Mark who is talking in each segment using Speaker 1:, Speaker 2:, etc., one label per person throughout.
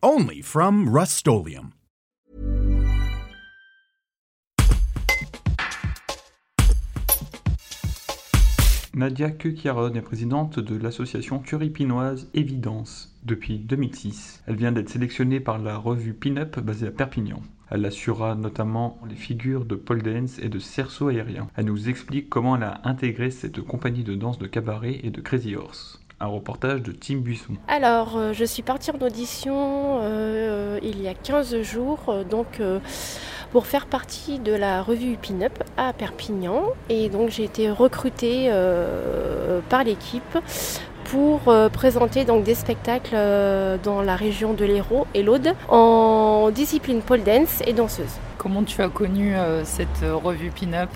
Speaker 1: Only from Rust
Speaker 2: Nadia Kukiaron est présidente de l'association curipinoise Évidence depuis 2006. Elle vient d'être sélectionnée par la revue Pin-Up basée à Perpignan. Elle assurera notamment les figures de pole dance et de cerceau aérien. Elle nous explique comment elle a intégré cette compagnie de danse de cabaret et de Crazy Horse. Un reportage de Tim Buisson.
Speaker 3: Alors, euh, je suis partie en audition euh, il y a 15 jours, euh, donc pour faire partie de la revue Pin-Up à Perpignan. Et donc, j'ai été recrutée par l'équipe pour présenter donc des spectacles dans la région de l'Hérault et l'Aude en discipline pole dance et danseuse.
Speaker 4: Comment tu as connu cette revue Pin-Up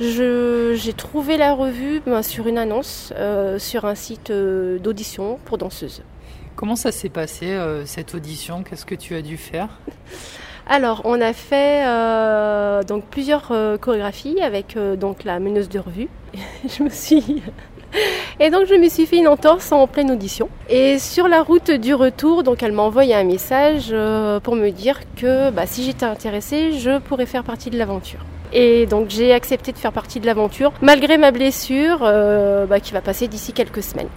Speaker 3: j'ai trouvé la revue ben, sur une annonce euh, sur un site euh, d'audition pour danseuses.
Speaker 4: Comment ça s'est passé euh, cette audition? Qu'est-ce que tu as dû faire?
Speaker 3: Alors, on a fait donc plusieurs chorégraphies avec donc la meneuse de revue. je me suis et donc je me suis fait une entorse en pleine audition. Et sur la route du retour, donc elle m'a envoyé un message pour me dire que bah, si j'étais intéressée, je pourrais faire partie de l'aventure. Et donc j'ai accepté de faire partie de l'aventure, malgré ma blessure euh, bah, qui va passer d'ici quelques semaines.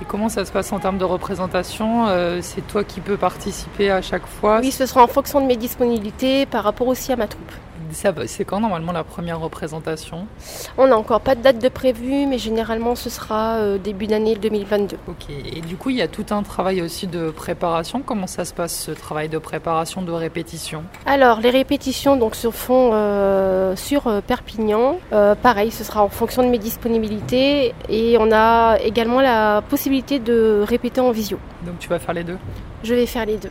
Speaker 4: Et comment ça se passe en termes de représentation euh, C'est toi qui peux participer à chaque fois?
Speaker 3: Oui, ce sera en fonction de mes disponibilités par rapport aussi à ma troupe.
Speaker 4: C'est quand normalement la première représentation?
Speaker 3: On n'a encore pas de date de prévu, mais généralement ce sera euh, début d'année 2022.
Speaker 4: Ok, et du coup il y a tout un travail aussi de préparation. Comment ça se passe ce travail de préparation, de répétition?
Speaker 3: Alors les répétitions donc, se font euh, sur euh, Perpignan. pareil, ce sera en fonction de mes disponibilités et on a également la possibilité de répéter en visio.
Speaker 4: Donc tu vas faire les deux?
Speaker 3: Je vais faire les deux.